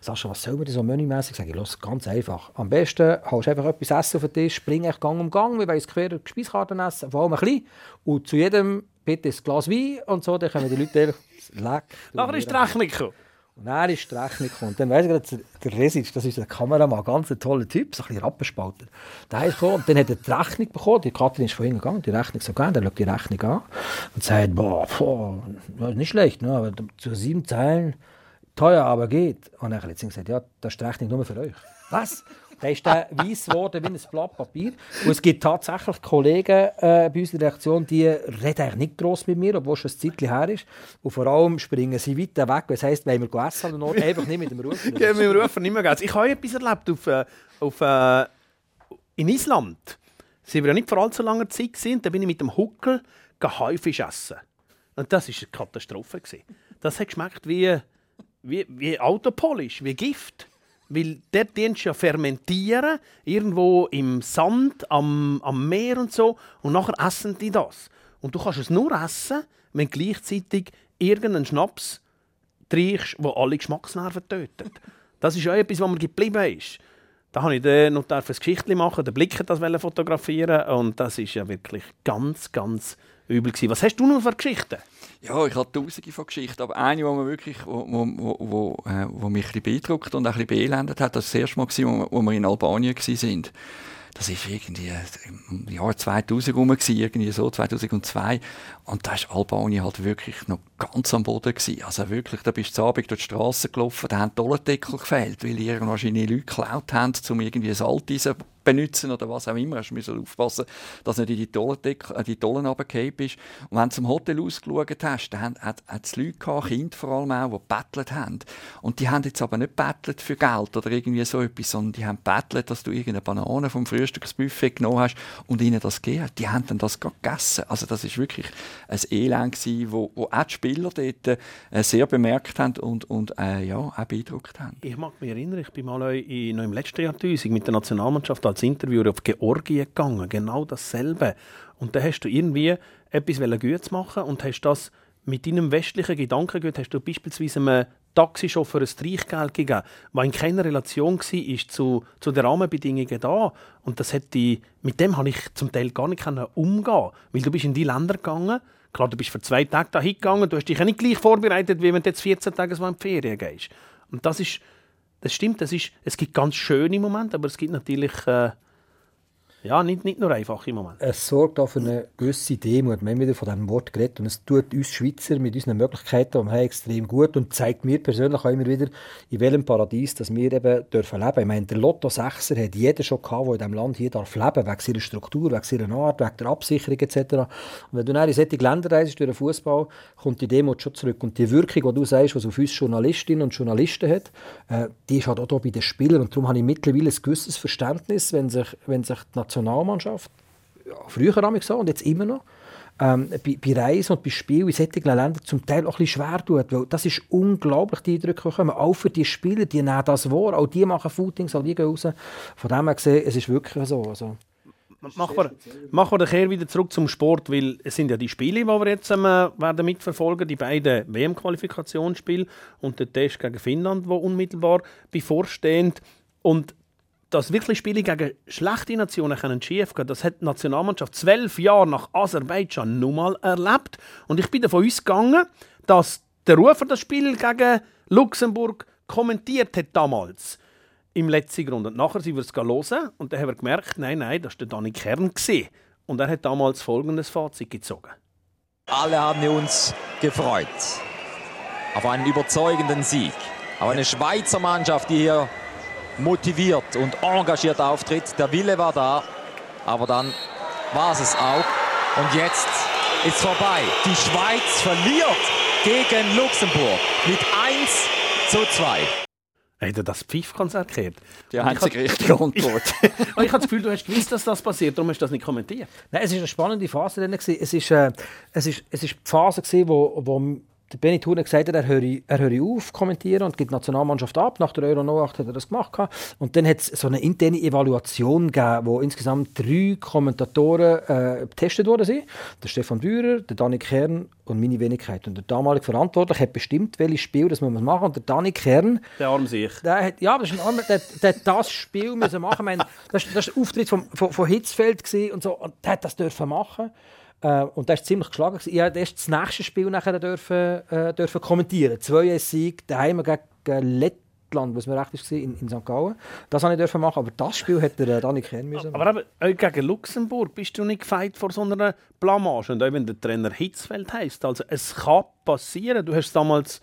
Sascha, was soll man denn so menümässig sagen? Ich los, ganz einfach. Am besten hast du einfach etwas essen auf den Tisch, spring echt Gang um Gang, wir wollen quer die Speiskarten essen, vor allem ein bisschen. Und zu jedem bitte ein Glas Wein und so, dann können die Leute leck. Nachher ist die Rechnung gekommen. Und dann ist die Rechnung gekommen. Und dann weiss ich gerade, der Resic, das ist der Kameramann, ganz ein toller Typ, so ein bisschen Rappenspalter. Der ist gekommen und dann hat er die Rechnung bekommen. Die Katrin ist vorhin gegangen, die Rechnung so gegeben. Der schaut die Rechnung an und sagt, boah, boah nicht schlecht, ne, aber zu sieben Zeilen teuer, aber geht. Und dann hat er gesagt, ja, das ist die Rechnung nur für euch. Was? Der ist dann weiss geworden wie ein Blatt Papier. Und es gibt tatsächlich Kollegen äh, bei uns in der Redaktion, die reden eigentlich nicht gross mit mir, obwohl schon ein Zeitchen her ist. Und vor allem springen sie weiter weg. Das heisst, wenn wir essen oder Ort, einfach nicht mit dem Rufer. *laughs* ja, mit dem Rufer nicht mehr gehen. Ich habe etwas erlebt auf, äh, auf, äh, in Island. Sie waren ja nicht vor allzu langer Zeit. Gewesen. Da bin ich mit dem Huckel Haifisch essen. Und das war eine Katastrophe. Gewesen. Das hat geschmeckt wie, wie, wie Autopolish, wie Gift. Weil dort dienst ja fermentieren, irgendwo im Sand, am, am Meer und so. Und nachher essen die das. Und du kannst es nur essen, wenn gleichzeitig irgendein Schnaps trinkst, der alle Geschmacksnerven tötet. *laughs* Das ist auch etwas, was mir geblieben ist. Da habe ich dann noch ein Geschichtchen machen, den Blick das fotografieren und das ist ja wirklich ganz, ganz übel gewesen. Was hast du noch für Geschichten? Ja, ich habe tausende von Geschichten, aber eine, die wirklich, wo, wo, wo, äh, wo mich ein beeindruckt und ein bisschen beelendet hat, das war das erste Mal, gewesen, wo, wir in Albanien waren. Das war irgendwie im Jahr 2000 rum, irgendwie so, 2002. Und da war Albanien halt wirklich noch ganz am Boden. Gewesen. Also wirklich, da bist du Abend durch die Straße gelaufen, da haben die Tollendeckel gefehlt, weil irgendwann wahrscheinlich Leute geklaut haben, um irgendwie ein Salteisen benutzen oder was auch immer. Hast du aufpassen, dass nicht in die Tollen, äh, die Tollen runtergefallen bist. Und wenn du zum Hotel ausgeschaut hast, dann hat es Leute gehabt, Kinder vor allem auch, die gebettelt haben. Und die haben jetzt aber nicht gebettelt für Geld oder irgendwie so etwas, sondern die haben gebettelt, dass du irgendeine Banane vom Frühstücksbuffet genommen hast und ihnen das gegeben Die haben dann das gegessen. Also das ist wirklich ein Elend gewesen, wo, wo auch die Spieler dort äh, sehr bemerkt haben und, und äh, ja, auch beeindruckt haben. Ich mag mich erinnern, ich bin mal in, noch im letzten Jahrtausend mit der Nationalmannschaft als Interviewer auf Georgien gegangen. Genau dasselbe. Und da hast du irgendwie etwas Gutes machen und hast das mit deinem westlichen Gedankengut hast du beispielsweise einem Taxichauffeur ein Streichgeld gegeben, was in keiner Relation war zu, zu den Rahmenbedingungen da. Und das hätte, mit dem habe ich zum Teil gar nicht umgehen weil du bist in die Länder gegangen, klar, du bist für zwei Tage da hingegangen, du hast dich nicht gleich vorbereitet, wie wenn du jetzt 14 Tage so in die Ferien gehst. Und das ist, das stimmt, das ist, es gibt ganz schöne Momente, aber es gibt natürlich äh, ja, nicht, nicht nur einfach im Moment. Es sorgt auch für eine gewisse Demut. Wir haben wieder von diesem Wort geredet und es tut uns Schweizer mit unseren Möglichkeiten, die extrem gut und zeigt mir persönlich auch immer wieder, in welchem Paradies dass wir eben dürfen leben. Ich meine, der Lotto 6er hat jeder schon gehabt, der in diesem Land hier darf leben, wegen seiner Struktur, wegen seiner Art, wegen der Absicherung etc. Und wenn du dann in solche Länder reist, durch den Fußball, kommt die Demut schon zurück. Und die Wirkung, die du sagst, was auf uns Journalistinnen und Journalisten hat, äh, die ist halt auch hier bei den Spielern. Und darum habe ich mittlerweile ein gewisses Verständnis, wenn sich, wenn sich die Nationalmannschaft, ja, früher habe ich so und jetzt immer noch, ähm, bei, bei Reisen und bei Spielen in solchen Ländern zum Teil auch ein bisschen schwer tut, weil das ist unglaublich, die Eindrücke kommen. Auch für die Spieler, die nehmen das wahr, auch die machen Footings, auch die gehen raus. Von dem her gesehen, es ist wirklich so. Also. Machen wir, machen wir den wieder zurück zum Sport, weil es sind ja die Spiele, die wir jetzt ähm, werden mitverfolgen, die beiden WM-Qualifikationsspiele und der Test gegen Finnland, wo unmittelbar bevorstehen. Und dass wirklich Spiele gegen schlechte Nationen können schief gehen, das hat die Nationalmannschaft zwölf Jahre nach Aserbaidschan nun mal erlebt. Und ich bin davon ausgegangen, dass der Rufer das Spiel gegen Luxemburg kommentiert hat damals im letzten Grund. Und nachher sind wir es hören und dann haben wir gemerkt, nein, nein, das war der Dani Kern. Gewesen. Und er hat damals folgendes Fazit gezogen. Alle haben uns gefreut auf einen überzeugenden Sieg. Auf eine Schweizer Mannschaft, die hier motiviert und engagiert auftritt. Der Wille war da, aber dann war es es auch. Und jetzt ist vorbei. Die Schweiz verliert gegen Luxemburg mit 1 zu 2. Hat er das Pfiffkonzert gehört? Die einzige richtige Antwort. *laughs* ich habe das Gefühl, du hast gewusst, dass das passiert, darum hast du das nicht kommentiert. Nein, es war eine spannende Phase. Es ist, äh, es ist, es ist die Phase, gewesen, wo, wo der Benny Thurner gesagt hat, er höre, er höre auf kommentieren und gibt die Nationalmannschaft ab. Nach der Euro 08 hat er das gemacht. Und dann hat es so eine interne Evaluation gegeben, wo insgesamt drei Kommentatoren äh, getestet worden sind. Der Stefan Bührer, der Dani Kern und meine Wenigkeit. Und der damalige Verantwortliche hat bestimmt, welches Spiel das muss man machen. Und der Dani Kern... Der arm sich. Der hat, ja, das ist ein armer, der, der hat das Spiel müssen machen. Meine, das, war der Auftritt von, von, von Hitzfeld und so. Und der hat das dürfen machen. Äh, und das war ziemlich geschlagen. Ich durfte erst das nächste Spiel nachher dürfen, äh, dürfen kommentieren. Zwei Sieg daheim gegen Lettland, was mir recht war, in, in St. Gallen. Das durfte ich machen, aber das Spiel hätte der Dani kennen müssen. Aber eben, gegen Luxemburg bist du nicht gefeit vor so einer Blamage. Und auch wenn der Trainer Hitzfeld heisst. Also es kann passieren. Du hast damals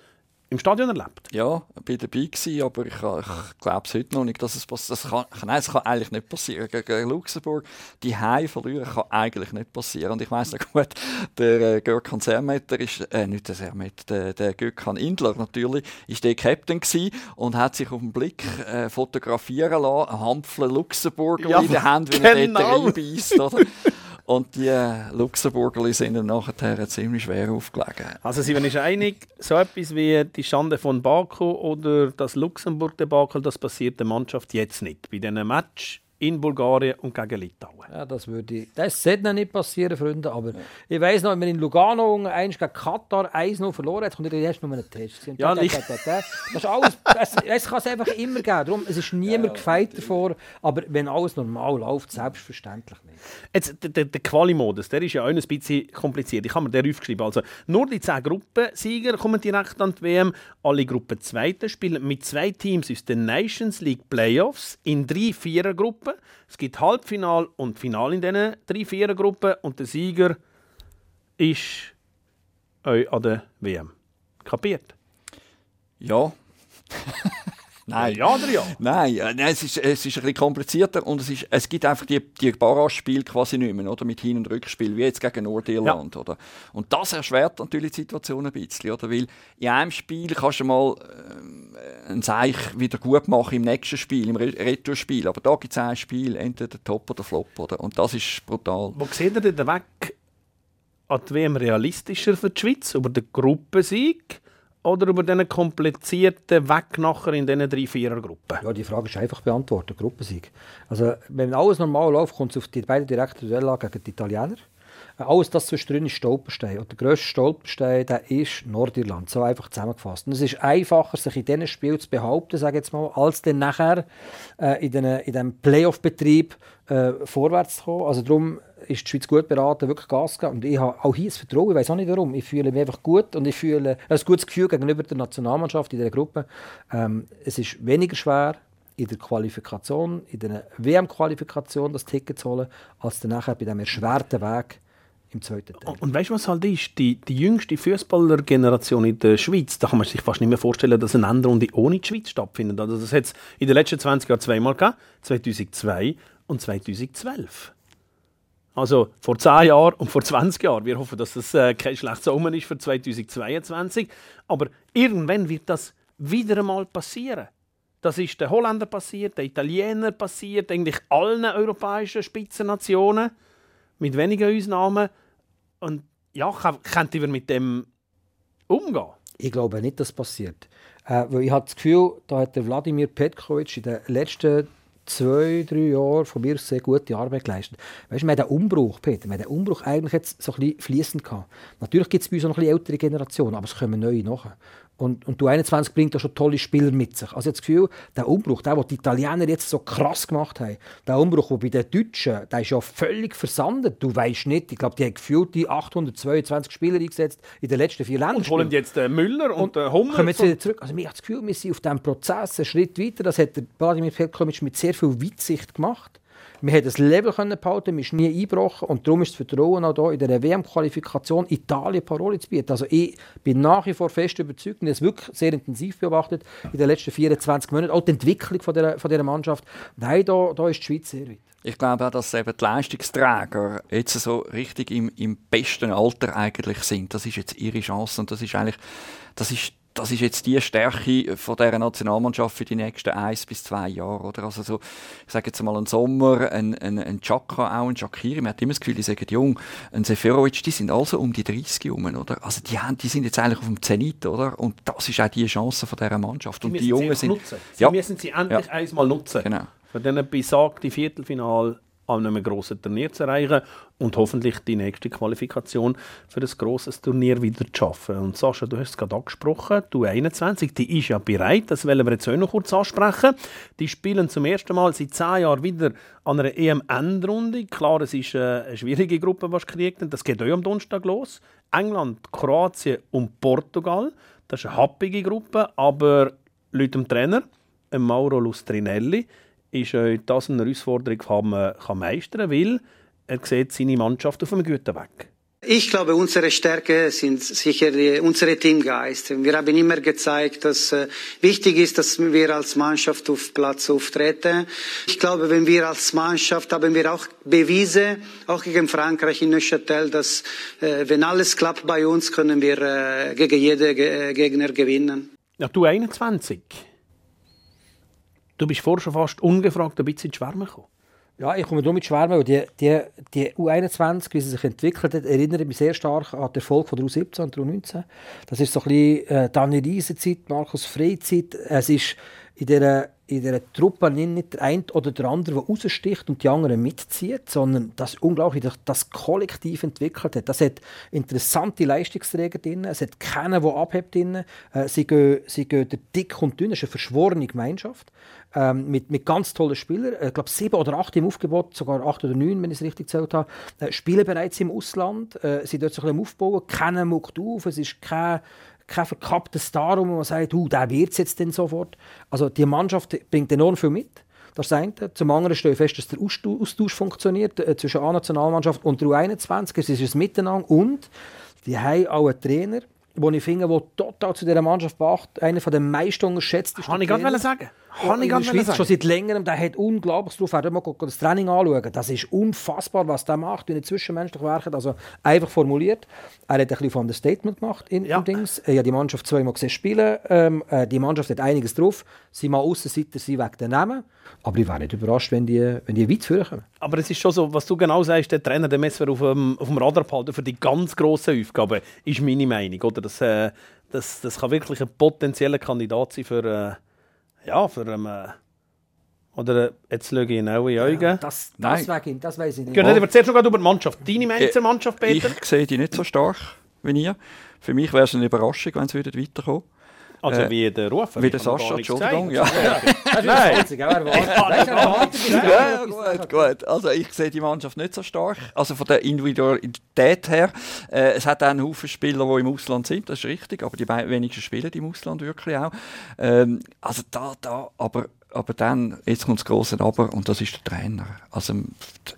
im Stadion erlebt? Ja, ich war dabei, gewesen, aber ich, ich glaube es heute noch nicht, dass es passiert. Das kann, nein, es kann eigentlich nicht passieren. Gegen Luxemburg, die Heim verlieren, kann eigentlich nicht passieren. Und ich weiss noch gut, der äh, Görkan Sermetter ist, äh, nicht der Sermetter, der, der Görkan Indler natürlich, ist der Captain gewesen und hat sich auf den Blick äh, fotografieren lassen, Hampfle Luxemburger ja, in der Hand, wie genau. er dort reinbeißt, oder? *laughs* Und die Luxemburger sind ihm nachher ziemlich schwer aufgelegen. Also sind einig, so etwas wie die Schande von Baku oder das Luxemburg-Debakel, das passiert der Mannschaft jetzt nicht. Bei diesem Match in Bulgarien und gegen Litauen. Ja, das würde das sollte noch nicht passieren, Freunde. Aber ja. ich weiss noch, wenn wir in Lugano eins gegen Katar 1-0 verloren hat, kommt erst noch einen Test. Ja, da, da, da, das ist alles, es, es kann es einfach immer geben. Darum, es ist niemand ja, gefeit davor. Aber wenn alles normal läuft, selbstverständlich nicht. Jetzt, der, der Quali-Modus, der ist ja auch ein bisschen kompliziert. Ich habe mir den aufgeschrieben. Also, nur die 10 Gruppensieger kommen direkt an die WM. Alle Gruppen Zweite spielen mit zwei Teams aus den Nations League Playoffs in drei Vierergruppen. Es gibt Halbfinal und Final in diesen drei Vierergruppen und der Sieger ist an der WM. Kapiert? Ja. *laughs* Nein. Ja oder ja? Nein, äh, nein es, ist, es ist ein bisschen komplizierter und es, ist, es gibt einfach die, die Barrage-Spiele quasi nicht mehr, oder? Mit Hin- und Rückspiel, wie jetzt gegen Nordirland, ja. oder? Und das erschwert natürlich die Situation ein bisschen, oder? Weil in einem Spiel kannst du mal äh, ein Seich wieder gut machen im nächsten Spiel, im Retourspiel, aber da gibt es ein Spiel, entweder Top oder Flop, oder? Und das ist brutal. Wo seht ihr denn den Weg an die WM realistischer für die Schweiz? Über den Gruppensieg? Oder über diesen komplizierten Weg nachher in diesen drei Vierergruppen? Ja, die Frage ist einfach beantwortet, Gruppensieg. Also, wenn alles normal läuft, kommt es auf die beiden direkten Duelle gegen die Italiener. Alles das zwischendrin ist Stolperstein. Und der grösste Stolperstein der ist Nordirland. So einfach zusammengefasst. Und es ist einfacher, sich in diesem Spiel zu behaupten, sage jetzt mal, als dann nachher äh, in, den, in diesem Playoff-Betrieb äh, vorwärts zu kommen. Also darum ist die Schweiz gut beraten, wirklich Gas zu geben. Und ich habe auch hier das Vertrauen, ich weiß auch nicht warum. Ich fühle mich einfach gut und ich fühle ein gutes Gefühl gegenüber der Nationalmannschaft in dieser Gruppe. Ähm, es ist weniger schwer, in der Qualifikation, in der WM-Qualifikation das Ticket zu holen, als dann nachher bei diesem erschwerten Weg im zweiten Teil. Und weißt du, was halt ist? Die, die jüngste Fußballergeneration in der Schweiz, da kann man sich fast nicht mehr vorstellen, dass eine Endrunde ohne die Schweiz stattfindet. Also das hat es in den letzten 20 Jahren zweimal gegeben, 2002 und 2012. Also vor 10 Jahren und vor 20 Jahren. Wir hoffen, dass das äh, kein schlechtes Omen ist für 2022. Aber irgendwann wird das wieder einmal passieren. Das ist den Holländern passiert, den Italienern passiert, eigentlich allen europäischen Spitzennationen, mit wenigen Ausnahmen. Und ja, könnten wir mit dem umgehen? Ich glaube nicht, dass das passiert. Äh, weil ich habe das Gefühl, da hat der Wladimir Petkovic in den letzten zwei, drei Jahren von mir sehr gute Arbeit geleistet. Weißt du, wir haben den Umbruch, Peter, wir haben den Umbruch eigentlich jetzt so ein bisschen fließend gehabt. Natürlich gibt es bei uns noch ein bisschen ältere Generationen, aber es kommen neue nachher. Und, und du 21 bringt da schon tolle Spieler mit sich. Also ich habe das Gefühl, der Umbruch, der, den die Italiener jetzt so krass gemacht haben, der Umbruch, der bei den Deutschen, der ist ja völlig versandet. Du weißt nicht, ich glaube, die haben gefühlt die 822 Spieler eingesetzt in den letzten vier Ländern. Und holen jetzt den Müller und, und den Hummer. Kommen jetzt wieder zurück. Also ich habe das Gefühl, wir sind auf diesem Prozess einen Schritt weiter. Das hat der Vladimir Petkovic mit sehr viel Weitsicht gemacht. Wir haben das Level können behalten, wir sind nie eingebrochen und darum ist das Vertrauen auch hier in der WM-Qualifikation Italien Parole zu bieten. Also ich bin nach wie vor fest überzeugt und das wirklich sehr intensiv beobachtet in den letzten 24 Monaten, auch die Entwicklung von dieser, von dieser Mannschaft. Nein, da, da ist die Schweiz sehr weit. Ich glaube auch, dass eben die Leistungsträger jetzt so richtig im, im besten Alter eigentlich sind. Das ist jetzt ihre Chance und das ist eigentlich, das ist das ist jetzt die Stärke von dieser Nationalmannschaft für die nächsten eins bis zwei Jahre. Oder? Also so, ich sage jetzt mal, ein Sommer, ein, ein, ein Chaka, auch ein Shakiri, man hat immer das Gefühl, die sagen jung, ein Seferovic, die sind also um die 30 rum, oder? Also die, haben, die sind jetzt eigentlich auf dem Zenit, oder? Und das ist auch die Chance von dieser Mannschaft. Und die, die Jungen sind... Nutzen. Sie ja. müssen sie endlich ja. einmal nutzen. Genau. Für diesen besagten Viertelfinal an einem grossen Turnier zu erreichen und hoffentlich die nächste Qualifikation für ein grosses Turnier wieder zu schaffen. Und Sascha, du hast es gerade angesprochen, du 21, die ist ja bereit, das wollen wir jetzt auch noch kurz ansprechen. Die spielen zum ersten Mal seit zehn Jahren wieder an einer EM-Endrunde. Klar, es ist eine schwierige Gruppe, was kriegt, das geht auch am Donnerstag los. England, Kroatien und Portugal. Das ist eine happige Gruppe, aber laut dem Trainer, Mauro Lustrinelli, ist äh, das eine Herausforderung, die man kann meistern weil er sieht seine Mannschaft auf einem guten Weg. Ich glaube, unsere Stärke sind sicher die, unsere Teamgeist. Wir haben immer gezeigt, dass äh, wichtig ist, dass wir als Mannschaft auf Platz auftreten. Ich glaube, wenn wir als Mannschaft haben wir auch bewiesen, auch gegen Frankreich in Neuchâtel, dass äh, wenn alles klappt bei uns, können wir äh, gegen jeden Ge Gegner gewinnen. Ja, du 21. Du bist vorher schon fast ungefragt ein bisschen ins Schwärmen gekommen. Ja, ich komme nur mit Schwärmen, die, die, die U21, wie sie sich entwickelt hat, erinnert mich sehr stark an den Erfolg von der U17 und der U19. Das ist so ein bisschen äh, Dani Riesenzeit, Markus Freizeit. Es ist in dieser, in dieser Truppe nicht der eine oder der andere, der raussticht und die anderen mitzieht, sondern das unglaublich das Kollektiv entwickelt hat. Das hat interessante Leistungsträger drin, es hat keinen, der abhebt drin. Äh, sie gehen, sie gehen dick und dünn, es ist eine verschworene Gemeinschaft ähm, mit, mit ganz tollen Spielern. Ich glaube, sieben oder acht im Aufgebot, sogar acht oder neun, wenn ich es richtig gezählt habe, äh, spielen bereits im Ausland. Äh, sie dort so ein bisschen Aufbauen. Keiner muckt auf. Es ist kein, kein verkappter Star, wo man sagt, uh, der wird es jetzt denn sofort. Also die Mannschaft bringt enorm viel mit. Das ist das eine. Zum anderen stelle ich fest, dass der Austausch funktioniert äh, zwischen A-Nationalmannschaft und der U21. Es ist ein Miteinander und die haben auch einen Trainer, den ich finde, der total zu dieser Mannschaft passt. Einer der meisten unterschätzten Kann ich gerade sagen. Kann in der Schweiz schon seit längerem, der hat unglaublich drauf. Er mal das Training anschauen. Das ist unfassbar, was der macht, wie er zwischenmenschlich werkt. Also einfach formuliert. Er hat ein bisschen von Statement gemacht in, ja. Dings. Er hat die Mannschaft zweimal gesehen spielen. Ähm, äh, die Mannschaft hat einiges drauf. Sie mal Aussenseiter, sie wegen den Namen. Aber ich wäre nicht überrascht, wenn die, wenn die weit führen. Aber es ist schon so, was du genau sagst, der Trainer, der Messer auf dem, auf dem Radar behalten für die ganz grossen Aufgaben, ist meine Meinung. Oder? Das, äh, das, das kann wirklich ein potenzieller Kandidat sein für... Äh, ja, für einen. Äh, oder äh, jetzt schaue ich ihn auch in die Augen. Ja, das, das, wegen, das weiß ich nicht. Genau, aber zuerst noch über die Mannschaft. Deine Meinung zur Mannschaft, Peter? Ich sehe die nicht so stark wie ihr. Für mich wäre es eine Überraschung, wenn sie weiterkommen also äh, wie der Rufer? Wie der Sascha, Entschuldigung. Ja. *laughs* Nein. *laughs* ja, gut, gut. Also ich sehe die Mannschaft nicht so stark. Also von der Individualität her. Äh, es hat auch einen Haufen Spieler, die im Ausland sind, das ist richtig, aber die wenigsten spielen im Ausland wirklich auch. Ähm, also da, da, aber aber dann, jetzt kommt das große Aber und das ist der Trainer. Also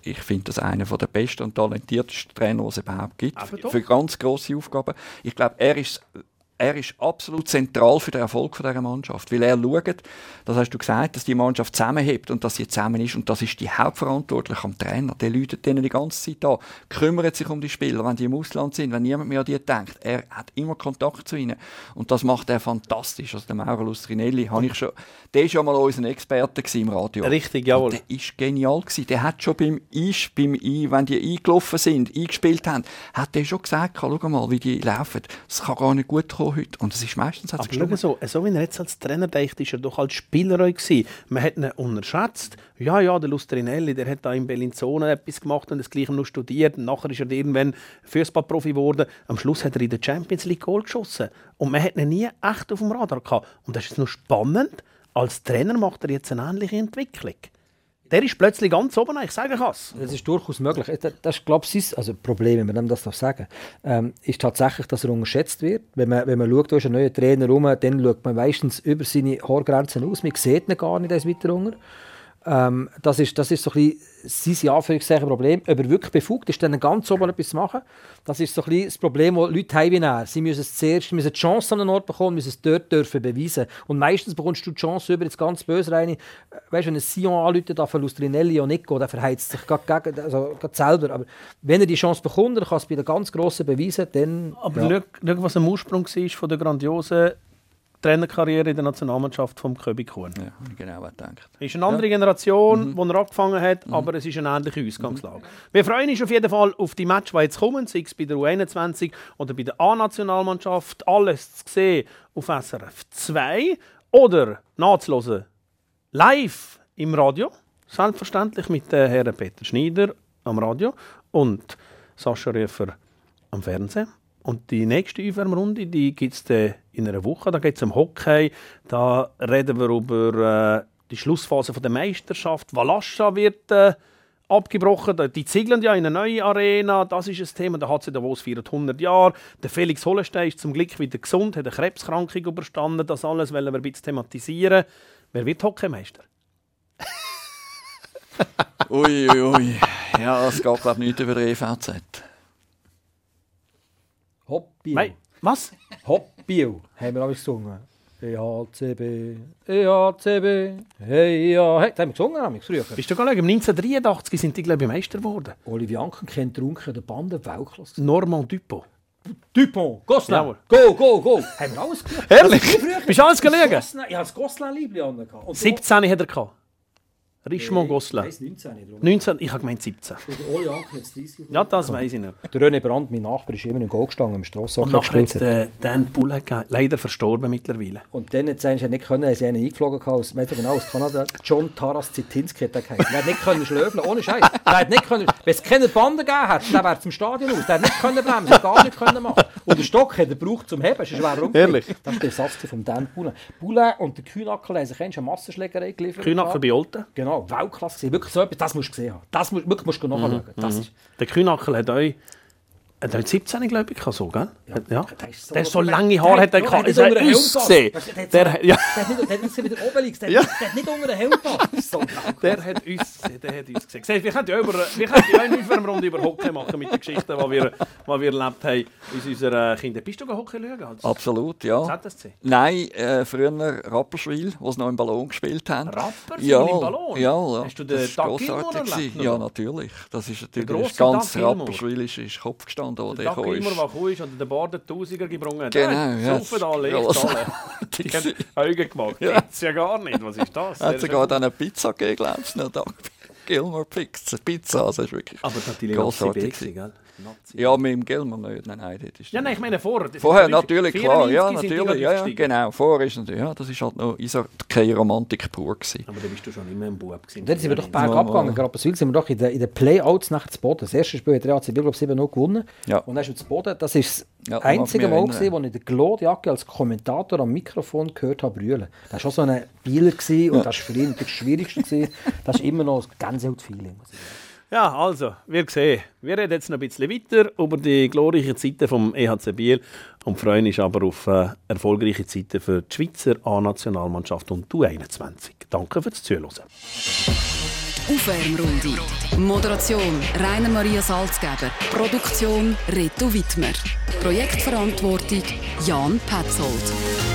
ich finde das einer der besten und talentiertesten Trainer, die es überhaupt gibt. Für, für ganz große Aufgaben. Ich glaube, er ist er ist absolut zentral für den Erfolg dieser Mannschaft, weil er schaut, das hast du gesagt, dass die Mannschaft zusammenhebt und dass sie zusammen ist und das ist die Hauptverantwortliche am Trainer. Der läutet denen die ganze Zeit an, kümmert sich um die Spieler, wenn die im Ausland sind, wenn niemand mehr an die denkt. Er hat immer Kontakt zu ihnen und das macht er fantastisch. Also der Mauro Lustrinelli, habe ich schon, der ist ja mal unser Experte im Radio. Richtig, jawohl. der ist genial gewesen. Der hat schon beim Eis, beim I, wenn die eingelaufen sind, eingespielt haben, hat er schon gesagt, schau mal, wie die laufen. Das kann gar nicht gut kommen heute. Und es ist meistens Aber schau so, so wie er jetzt als Trainer denkt, ist er doch als Spieler gewesen. Man hat ihn unterschätzt. Ja, ja, der Lustrinelli, der hat da in Bellinzona etwas gemacht und das Gleiche noch studiert. Und nachher ist er irgendwann Fußballprofi geworden. Am Schluss hat er in der Champions League Goal geschossen. Und man hat ihn nie echt auf dem Radar gehabt. Und das ist noch spannend. Als Trainer macht er jetzt eine ähnliche Entwicklung. Der ist plötzlich ganz oben, ich sage es. Das ist durchaus möglich. Das, das ist, glaube ich, also Problem, wenn man das sagen ähm, ist tatsächlich, dass er unterschätzt wird. Wenn man, wenn man schaut, da ist ein neuer Trainer rum, dann schaut man meistens über seine Haargrenzen aus. Man sieht ihn gar nicht als weiter unter. Ähm, das, ist, das ist so ein bisschen sein Anführungszeichen Problem. Ob er wirklich befugt ist, dann ganz oben etwas zu machen, das ist so ein bisschen das Problem, das Leute haben wie er. Sie müssen es zuerst müssen die Chance an einen Ort bekommen, müssen es dort dürfen beweisen. Und meistens bekommst du die Chance über jetzt ganz böse rein. Weißt du, wenn ein Sion anläutet, von Lustrinelli und Nico, der verheizt sich gerade, also selber. Aber wenn er die Chance bekommt, dann kann es bei den ganz Grossen beweisen, dann... Aber ja. schau, was am Ursprung war von der grandiosen Trainerkarriere in der Nationalmannschaft vom Köbi Kuhn. Ja, genau gedacht. Es ist eine andere Generation, Mhm. die er angefangen hat, aber es ist eine ähnliche Ausgangslage. Wir freuen uns auf jeden Fall auf die Match, die jetzt kommen, sei es bei der U21 oder bei der A-Nationalmannschaft. Alles zu sehen auf SRF 2 oder nachzuhören live im Radio. Selbstverständlich mit Herrn Peter Schneider am Radio und Sascha Röfer am Fernsehen. Und die nächste Aufwärmrunde die gibt es in einer Woche. Da geht es um Hockey. Da reden wir über äh, die Schlussphase der Meisterschaft. Valascha wird äh, abgebrochen. Die ziegeln ja in eine neue Arena. Das ist ein Thema. Da hat sie Davos 400 Jahre. Der Felix Hollenstein ist zum Glück wieder gesund, hat eine Krebskrankung überstanden. Das alles wollen wir ein bisschen thematisieren. Wer wird Hockeymeister? *laughs* Ui, ui, ui. Ja, es geht, glaube ich, nicht über die EVZ. Hoppio. Nein. Was? Hoppio, haben wir auch gesungen. EHCB, EHCB, hey, ja, hey, das haben wir gesungen haben wir früher. Bist du gar nicht? Im 1983 sind die, glaube ich, Meister geworden. Olivier Anken kennt Trunken, der Bande, Weltklasse. Normand Dupont. Dupont, Gosselin, Jawohl. go, go, go. Haben wir alles gemacht. Ehrlich? Bist du alles? Gosselin, Ich habe das Gosselin-Liebli angehabt. Und 17 hat er gehabt. Richemont Gosselin. Nein, 19 drum. 19, ich habe gemeint 17. Der Oli Anken jetzt 30 Ja, das weiß ich nicht. Der René Brandt, mein Nachbar, ist immer im Goal gestanden, im Strassenhockey Und nachher hat äh, Dan Bulle gegeben. leider verstorben mittlerweile. Und dann hat sie nicht können, sie einen eingeflogen aus, weißt du genau, aus Kanada. John Taras Zitinski hat er geheißen. Der hat nicht können schlöfeln, ohne Scheiß. Der hat nicht können, wenn es keine Bande gegeben hat, der wäre zum Stadion aus. Der hat nicht können bremsen, hat gar nicht können machen. Und den Stock hat er gebraucht zum Heben, ist ein schwerer Umfeld. Ehrlich? Das ist der Satz von Dan Bulle. Bulle und der Kühnackel haben sich eine Massenschlägerei geliefert. Kühnackel bei Olten. Genau, Weltklasse. Wirklich so etwas, das musst du gesehen haben. Das musst, wirklich musst du nachschauen. Mhm. Das ist, Der Kühnackel hat euch. Hat euch 17, glaube ich, so, gell? Ja. ja. der ist so- Der hat so lange Haare hat er gehabt. hat nicht hat unter den Helm ausgesehen. Der hat Der, hat- *laughs* Der hat nicht, der hat nicht wie der Obelix, der, Ja. der hat nicht unter den Helm *laughs* so der hat uns gesehen. Der hat uns gesehen. Seht, Wir könnten ja, über, wir könnten ja eine Aufwärmrunde über Hockey machen mit den Geschichten, die wir, die wir erlebt haben aus unserer Kindheit. Bist du go Hockey schauen? Absolut, ja. ZSC? Nein, äh, früher Rapperswil, wo sie noch im Ballon gespielt haben. Rapperswil ja, im Ballon? Ja, ja. Hast du den gewesen. Ja, natürlich. Das ist natürlich ganz ist, ist Kopf gestanden, wo der Der gekommen immer, ist. der gekommen ist und den Borden Tausiger gebrungen hat. Genau, ja. Saufen alle, echt was- alle. Die haben *laughs* Augen gemacht. Ja. Gibt's ja gar nicht. Was ist das? Hat Der sogar dann eine Pizza gegeben, glaubst du Gilmore Pizza. Pizza, also ist wirklich Aber grossartig Nazi B, gewesen. gell? Nazi. Ja, mit dem Gilmore nicht. Nein, nein, das ist Ja, nein, ich meine vorher. Vorher natürlich, klar, ja, 94 sind die natürlich, ja, ja, genau. Vorher ist natürlich, ja, das ist halt noch ist halt keine Romantik pur gewesen. Aber dann bist du schon immer ein Bub gewesen. Und dann sind wir doch Ja, bergab gegangen. Gerade bei Süd sind wir doch in den, in den Playouts nachher zu Boden. Das erste Spiel hat der ACB, glaube ich, 7 noch gewonnen. Ja. Und dann ist er zu Boden. Das ist Ja, das da einzige Mal, gewesen, wo ich den Claude Jacke als Kommentator am Mikrofon gehört habe brüllen. Das war schon so ein Bieler gewesen, und das war für ihn das Schwierigste. gewesen. Das ist immer noch ein Gänsehaut-Feeling. muss ich sagen. Ja, also, wir sehen. Wir reden jetzt noch ein bisschen weiter über die glorreichen Zeiten vom EHC Biel und freuen uns aber auf äh, erfolgreiche Zeiten für die Schweizer A-Nationalmannschaft und die U21. Danke fürs Zuhören. Aufwärmrunde. Moderation Rainer Maria Salzgeber. Produktion Reto Wittmer. Projektverantwortung Jan Petzold.